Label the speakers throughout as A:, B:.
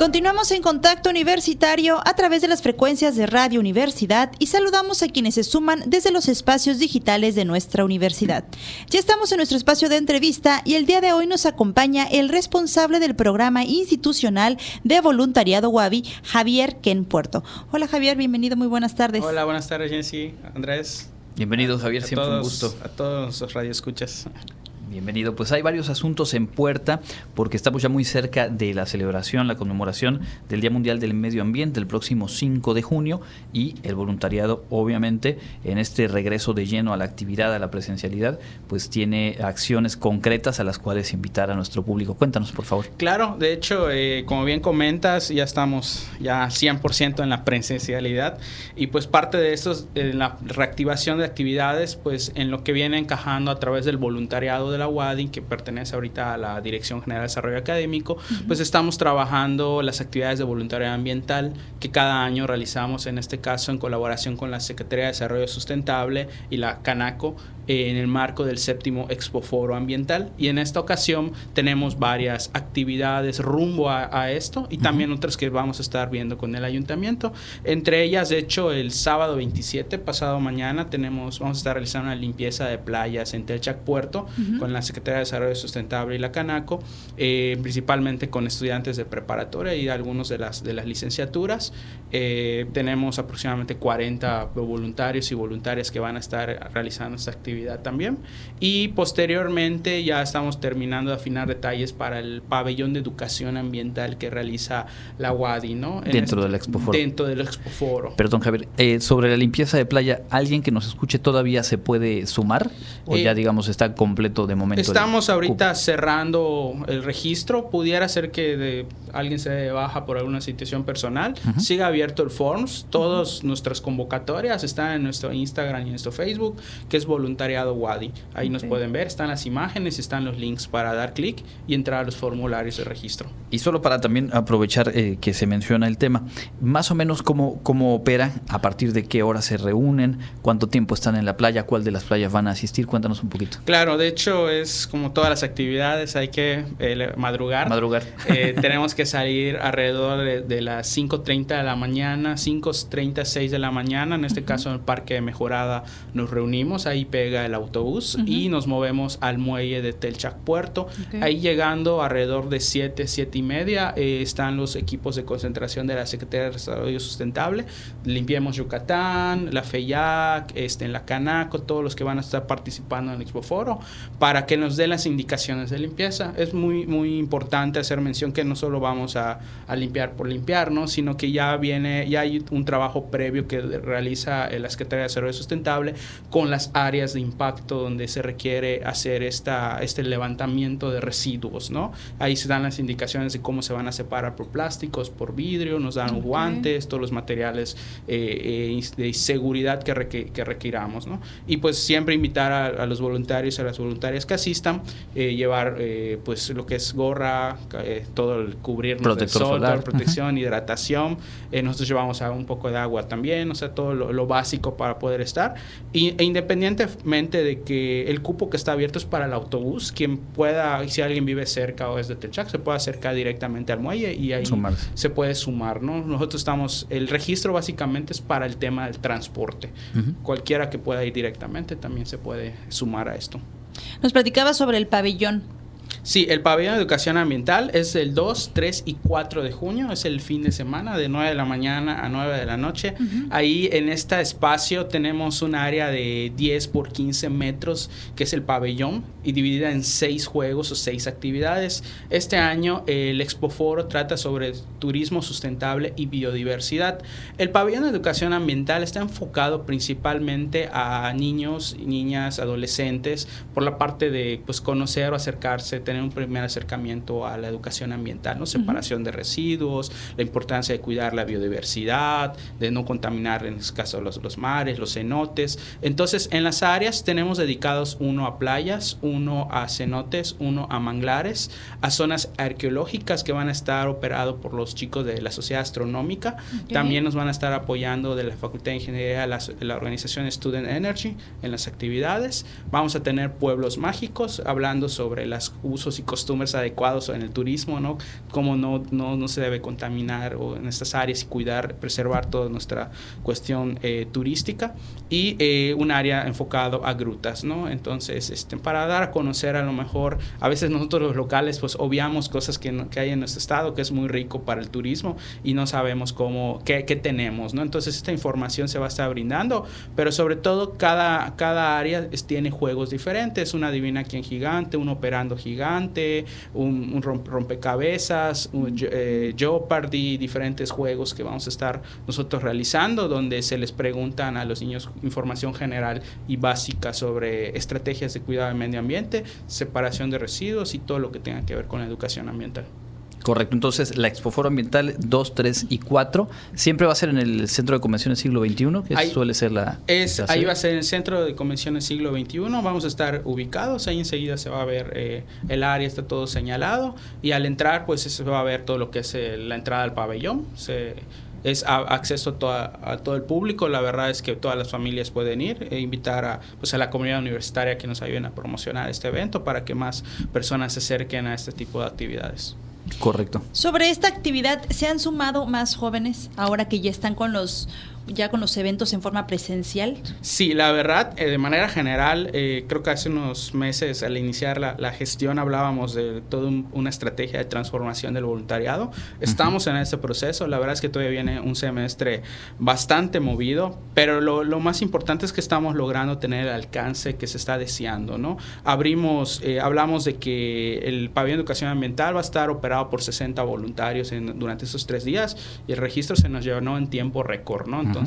A: Continuamos en contacto universitario a través de las frecuencias de Radio Universidad y saludamos a quienes se suman desde los espacios digitales de nuestra universidad. Ya estamos en nuestro espacio de entrevista y el día de hoy nos acompaña el responsable del programa institucional de voluntariado Wabi, Javier Ken Puerto. Hola Javier, bienvenido, muy buenas tardes.
B: Hola, buenas tardes Jensi, Andrés.
C: Bienvenido Javier, siempre un gusto.
B: A todos los radioescuchas.
C: Bienvenido. Pues hay varios asuntos en puerta porque estamos ya muy cerca de la celebración, la conmemoración del Día Mundial del Medio Ambiente el próximo 5 de junio y el voluntariado obviamente en este regreso de lleno a la actividad, a la presencialidad, pues tiene acciones concretas a las cuales invitar a nuestro público. Cuéntanos, por favor.
B: Claro, de hecho, eh, como bien comentas, ya estamos ya 100% en la presencialidad y pues parte de esto es la reactivación de actividades, pues en lo que viene encajando a través del voluntariado de la UADI, que pertenece ahorita a la Dirección General de Desarrollo Académico, pues estamos trabajando las actividades de voluntariado ambiental que cada año realizamos, en este caso en colaboración con la Secretaría de Desarrollo Sustentable y la Canaco, en el marco del séptimo Expo Foro Ambiental. Y en esta ocasión tenemos varias actividades rumbo a, esto y también otras que vamos a estar viendo con el ayuntamiento. Entre ellas, de hecho, el sábado 27, pasado mañana, tenemos, vamos a estar realizando una limpieza de playas en Telchac Puerto con la Secretaría de Desarrollo Sustentable y la Canaco, eh, principalmente con estudiantes de preparatoria y algunos de las, de las licenciaturas. Eh, tenemos aproximadamente 40 voluntarios y voluntarias que van a estar realizando esta actividad también. Y posteriormente ya estamos terminando de afinar detalles para el pabellón de educación ambiental que realiza la UADI, ¿no?
C: dentro del Expo Foro.
B: Dentro del Expo Foro.
C: Perdón, Javier. Eh, sobre la limpieza de playa, ¿alguien que nos escuche todavía se puede sumar? ¿O ya, eh, digamos, está completo de momento?
B: Estamos ahorita cerrando el registro. Pudiera ser que de, alguien se baja por alguna situación personal. Siga abierto el Forms. Todas nuestras convocatorias están en nuestro Instagram y en nuestro Facebook, que es voluntario Wadi. Ahí nos pueden ver, están las imágenes, están los links para dar clic y entrar a los formularios de registro.
C: Y solo para también aprovechar eh, que se menciona el tema, más o menos cómo, cómo opera, a partir de qué hora se reúnen, cuánto tiempo están en la playa, cuál de las playas van a asistir, cuéntanos un poquito.
B: Claro, de hecho es como todas las actividades, hay que eh, madrugar.
C: Madrugar.
B: Eh, tenemos que salir alrededor de, las 5.30 de la mañana, 5.30, 6 de la mañana, en este caso en el Parque de Mejorada nos reunimos, ahí pega el autobús y nos movemos al muelle de Telchac Puerto. Ahí llegando alrededor de 7, 7 y media eh, están los equipos de concentración de la Secretaría de Desarrollo Sustentable. Limpiemos Yucatán, la FEYAC, este, en la Canaco, todos los que van a estar participando en el Expo Foro, para que nos den las indicaciones de limpieza. Es muy, muy importante hacer mención que no solo vamos a, a limpiar por limpiar, ¿no? sino que ya viene, ya hay un trabajo previo que realiza la Secretaría de Desarrollo Sustentable con las áreas de impacto donde se requiere hacer esta, este levantamiento de residuos, ¿no? Ahí se dan las indicaciones de cómo se van a separar por plásticos, por vidrio, nos dan guantes, todos los materiales eh, eh, de seguridad que, que requiramos, ¿no? Y pues siempre invitar a, los voluntarios, a las voluntarias que asistan, eh, llevar pues lo que es gorra, todo el cubrirnos
C: Protector
B: sol,
C: solar.
B: protección, hidratación, nosotros llevamos a un poco de agua también, o sea, todo lo, básico para poder estar. Y, e independientemente de que el cupo que está abierto es para el autobús. Quien pueda, si alguien vive cerca o es de Telchac, se puede acercar directamente al muelle y ahí se puede sumar, ¿no? Nosotros estamos, el registro básicamente es para el tema del transporte. Cualquiera que pueda ir directamente también se puede sumar a esto.
A: Nos platicaba sobre el pabellón.
B: Sí, el pabellón de educación ambiental es el 2, 3 y 4 de junio, es el fin de semana, de 9 de la mañana a 9 de la noche. Ahí en este espacio tenemos un área de 10 por 15 metros, que es el pabellón, y dividida en 6 juegos o 6 actividades. Este año el Expo Foro trata sobre turismo sustentable y biodiversidad. El pabellón de educación ambiental está enfocado principalmente a niños, niñas, adolescentes, por la parte de pues, conocer o acercarse tener un primer acercamiento a la educación ambiental, ¿no? Separación de residuos, la importancia de cuidar la biodiversidad, de no contaminar en este caso los, los mares, los cenotes. Entonces, en las áreas tenemos dedicados uno a playas, uno a cenotes, uno a manglares, a zonas arqueológicas que van a estar operados por los chicos de la Sociedad Astronómica. También nos van a estar apoyando de la Facultad de Ingeniería la, la organización Student Energy en las actividades. Vamos a tener pueblos mágicos hablando sobre las usos y costumbres adecuados en el turismo, ¿no? Cómo no, no, no se debe contaminar o en estas áreas y cuidar, preservar toda nuestra cuestión eh, turística y eh, un área enfocado a grutas, ¿no? Entonces, este, para dar a conocer a lo mejor, a veces nosotros los locales pues obviamos cosas que, que hay en nuestro estado que es muy rico para el turismo y no sabemos cómo, qué, qué tenemos, ¿no? Entonces esta información se va a estar brindando, pero sobre todo cada, cada área tiene juegos diferentes, una divina quien gigante, un operando gigante, un, rompecabezas, un, eh, diferentes juegos que vamos a estar nosotros realizando, donde se les preguntan a los niños información general y básica sobre estrategias de cuidado del medio ambiente, separación de residuos y todo lo que tenga que ver con la educación ambiental.
C: Correcto, entonces la Expoforo Ambiental 2, 3 y 4 siempre va a ser en el Centro de Convenciones Siglo XXI, que suele ser la...
B: Es, ahí va a ser en el Centro de Convenciones Siglo XXI, vamos a estar ubicados, ahí enseguida se va a ver eh, el área, está todo señalado. Y al entrar pues se va a ver todo lo que es eh, la entrada al pabellón, se, es acceso a, todo el público. La verdad es que todas las familias pueden ir e invitar a, pues, a la comunidad universitaria que nos ayuden a promocionar este evento para que más personas se acerquen a este tipo de actividades.
C: Correcto.
A: Sobre esta actividad, ¿se han sumado más jóvenes ahora que ya están con los ya con los eventos en forma presencial?
B: Sí, la verdad, eh, de manera general, eh, creo que hace unos meses al iniciar la, gestión hablábamos de toda una estrategia de transformación del voluntariado. Estamos en ese proceso, la verdad es que todavía viene un semestre bastante movido, pero lo, lo, más importante es que estamos logrando tener el alcance que se está deseando, ¿no? Abrimos, eh, hablamos de que el pabellón de educación ambiental va a estar operado por 60 voluntarios en, durante esos tres días y el registro se nos llevó en tiempo récord, ¿no? Entonces,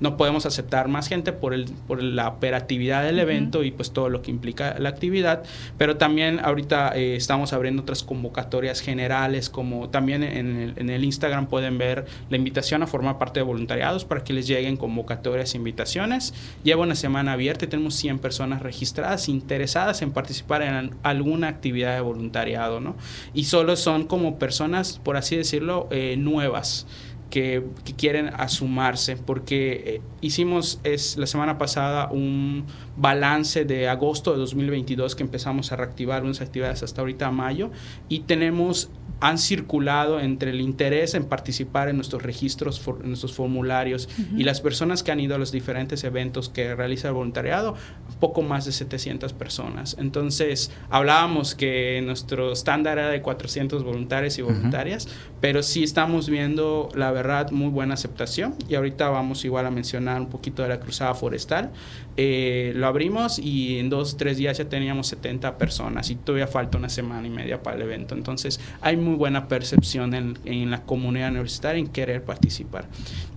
B: no podemos aceptar más gente por, el, por la operatividad del evento y pues todo lo que implica la actividad, pero también ahorita eh, estamos abriendo otras convocatorias generales, como también en el, en el, Instagram pueden ver la invitación a formar parte de voluntariados para que les lleguen convocatorias e invitaciones. Lleva una semana abierta y tenemos 100 personas registradas interesadas en participar en alguna actividad de voluntariado, ¿no? Y solo son como personas, por así decirlo, eh, nuevas que, quieren asumarse, porque eh, hicimos es, la semana pasada un balance de agosto de 2022 que empezamos a reactivar unas actividades hasta ahorita a mayo y tenemos han circulado entre el interés en participar en nuestros registros, en nuestros formularios y las personas que han ido a los diferentes eventos que realiza el voluntariado, poco más de 700 personas. Entonces, hablábamos que nuestro estándar era de 400 voluntarios y voluntarias, pero sí estamos viendo, la verdad, muy buena aceptación y ahorita vamos igual a mencionar un poquito de la cruzada forestal. Eh, lo abrimos y en dos, tres días ya teníamos 70 personas y todavía falta una semana y media para el evento. Entonces, hay muy buena percepción en, en la comunidad universitaria en querer participar.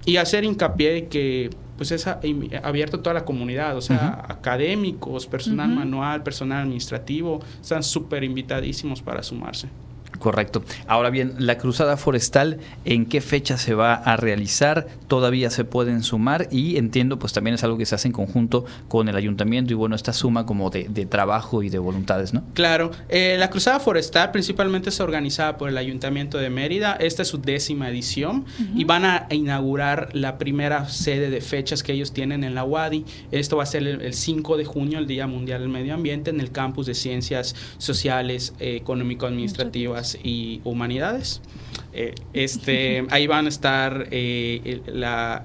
B: Y hacer hincapié de que pues es abierto a toda la comunidad, o sea, académicos, personal manual, personal administrativo, están súper invitadísimos para sumarse.
C: Correcto. Ahora bien, la cruzada forestal, ¿en qué fecha se va a realizar? Todavía se pueden sumar y entiendo, pues también es algo que se hace en conjunto con el ayuntamiento y bueno, esta suma como de, trabajo y de voluntades, ¿no?
B: Claro. Eh, la cruzada forestal principalmente es organizada por el ayuntamiento de Mérida. Esta es su décima edición y van a inaugurar la primera sede de fechas que ellos tienen en la UADI. Esto va a ser el, 5 de junio, el Día Mundial del Medio Ambiente, en el campus de Ciencias Sociales, eh, Económico-Administrativas y Humanidades. Eh, este, ahí van a estar eh,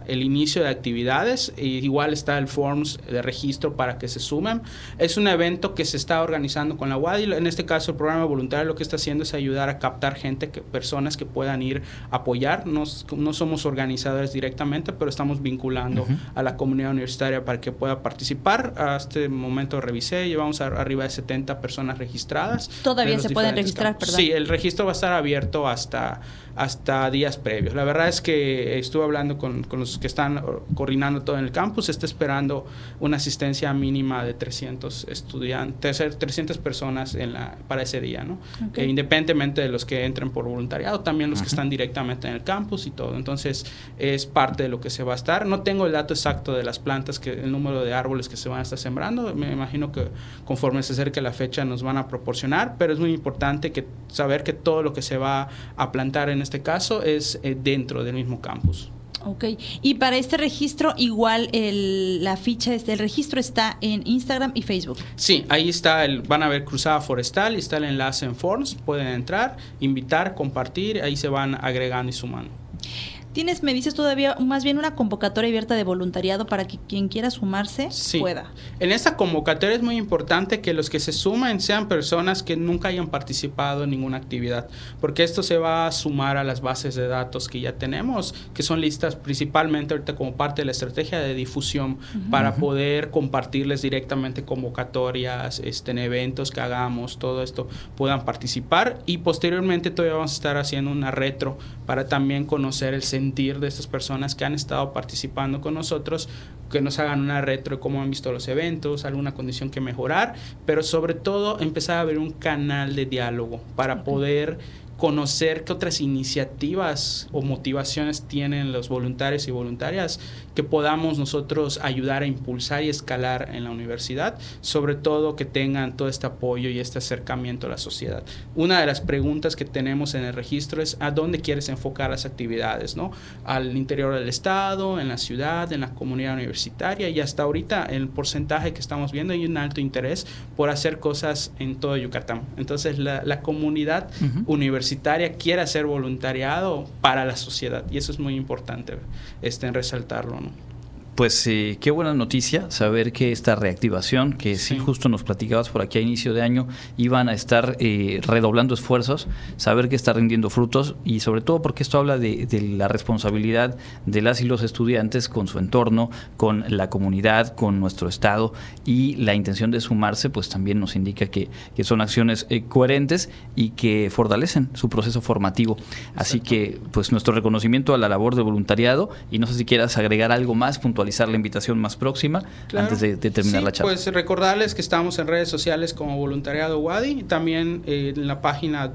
B: el, inicio de actividades, igual está el forms de registro para que se sumen. Es un evento que se está organizando con la UADI, en este caso el programa voluntario lo que está haciendo es ayudar a captar gente, que, personas que puedan ir a apoyar. no somos organizadores directamente, pero estamos vinculando a la comunidad universitaria para que pueda participar. A este momento revisé, llevamos arriba de 70 personas registradas.
A: Todavía se pueden registrar, perdón.
B: Sí, el registro va a estar abierto hasta hasta días previos. La verdad es que estuve hablando con, con, los que están coordinando todo en el campus, está esperando una asistencia mínima de 300 estudiantes, 300 personas en la, para ese día, ¿no? E independientemente de los que entren por voluntariado, también los que están directamente en el campus y todo. Entonces, es parte de lo que se va a estar. No tengo el dato exacto de las plantas, que el número de árboles que se van a estar sembrando. Me imagino que conforme se acerque la fecha nos van a proporcionar, pero es muy importante que saber que todo lo que se va a plantar en este caso es eh, dentro del mismo campus.
A: Ok, y para este registro igual el, la ficha, este, el registro está en Instagram y Facebook.
B: Sí, ahí está, el, van a ver Cruzada Forestal y está el enlace en Forms, pueden entrar, invitar, compartir, ahí se van agregando y sumando.
A: Tienes, me dices todavía, más bien una convocatoria abierta de voluntariado para que quien quiera sumarse pueda.
B: En esta convocatoria es muy importante que los que se sumen sean personas que nunca hayan participado en ninguna actividad, porque esto se va a sumar a las bases de datos que ya tenemos, que son listas principalmente ahorita como parte de la estrategia de difusión para poder compartirles directamente convocatorias, este, en eventos que hagamos, todo esto puedan participar. Y posteriormente todavía vamos a estar haciendo una retro para también conocer el de estas personas que han estado participando con nosotros, que nos hagan una retro de cómo han visto los eventos, alguna condición que mejorar, pero sobre todo empezar a ver un canal de diálogo para poder conocer qué otras iniciativas o motivaciones tienen los voluntarios y voluntarias que podamos nosotros ayudar a impulsar y escalar en la universidad, sobre todo que tengan todo este apoyo y este acercamiento a la sociedad. Una de las preguntas que tenemos en el registro es a dónde quieres enfocar las actividades, ¿no? Al interior del estado, en la ciudad, en la comunidad universitaria y hasta ahorita el porcentaje que estamos viendo hay un alto interés por hacer cosas en todo Yucatán. Entonces la, la comunidad universitaria universitaria quiere hacer voluntariado para la sociedad y eso es muy importante este, en resaltarlo. ¿no?
C: Pues eh, qué buena noticia saber que esta reactivación, que sí. justo nos platicabas por aquí a inicio de año, iban a estar eh, redoblando esfuerzos, saber que está rindiendo frutos y sobre todo porque esto habla de, la responsabilidad de las y los estudiantes con su entorno, con la comunidad, con nuestro Estado y la intención de sumarse pues también nos indica que, son acciones eh, coherentes y que fortalecen su proceso formativo. Así que pues nuestro reconocimiento a la labor de voluntariado y no sé si quieras agregar algo más puntual la invitación más próxima antes de, terminar la charla.
B: Pues recordarles que estamos en redes sociales como Voluntariado Wadi y también eh, en la página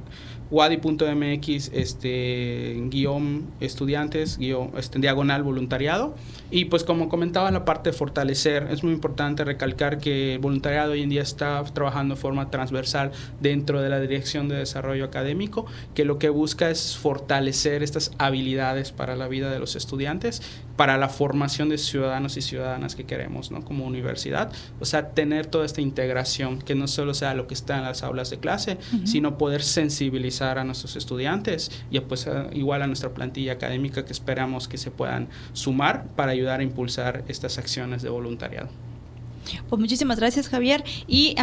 B: wadi.mx este guion estudiantes guion este, diagonal voluntariado y pues como comentaba la parte de fortalecer es muy importante recalcar que el voluntariado hoy en día está trabajando de forma transversal dentro de la dirección de desarrollo académico que lo que busca es fortalecer estas habilidades para la vida de los estudiantes para la formación de ciudadanos y ciudadanas que queremos ¿no? como universidad o sea tener toda esta integración que no solo sea lo que está en las aulas de clase sino poder sensibilizar a nuestros estudiantes y pues igual a nuestra plantilla académica que esperamos que se puedan sumar para ayudar a impulsar estas acciones de voluntariado.
A: Pues muchísimas gracias Javier y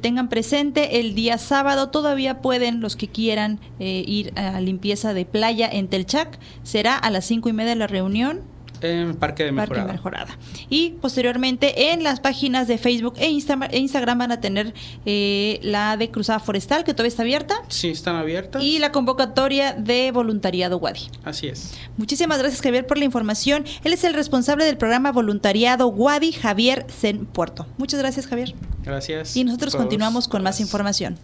A: tengan presente el día sábado todavía pueden los que quieran eh, ir a limpieza de playa en Telchac será a las cinco y media de la reunión
B: en Parque de
A: Mejorada. Y posteriormente en las páginas de Facebook e, e Instagram van a tener eh, la de Cruzada Forestal, que todavía está abierta.
B: Sí, están abiertas.
A: Y la convocatoria de voluntariado Wadi.
B: Así es.
A: Muchísimas gracias, Javier, por la información. Él es el responsable del programa Voluntariado Wadi, Javier Zen Puerto. Muchas gracias, Javier.
B: Gracias.
A: Y nosotros continuamos con más información.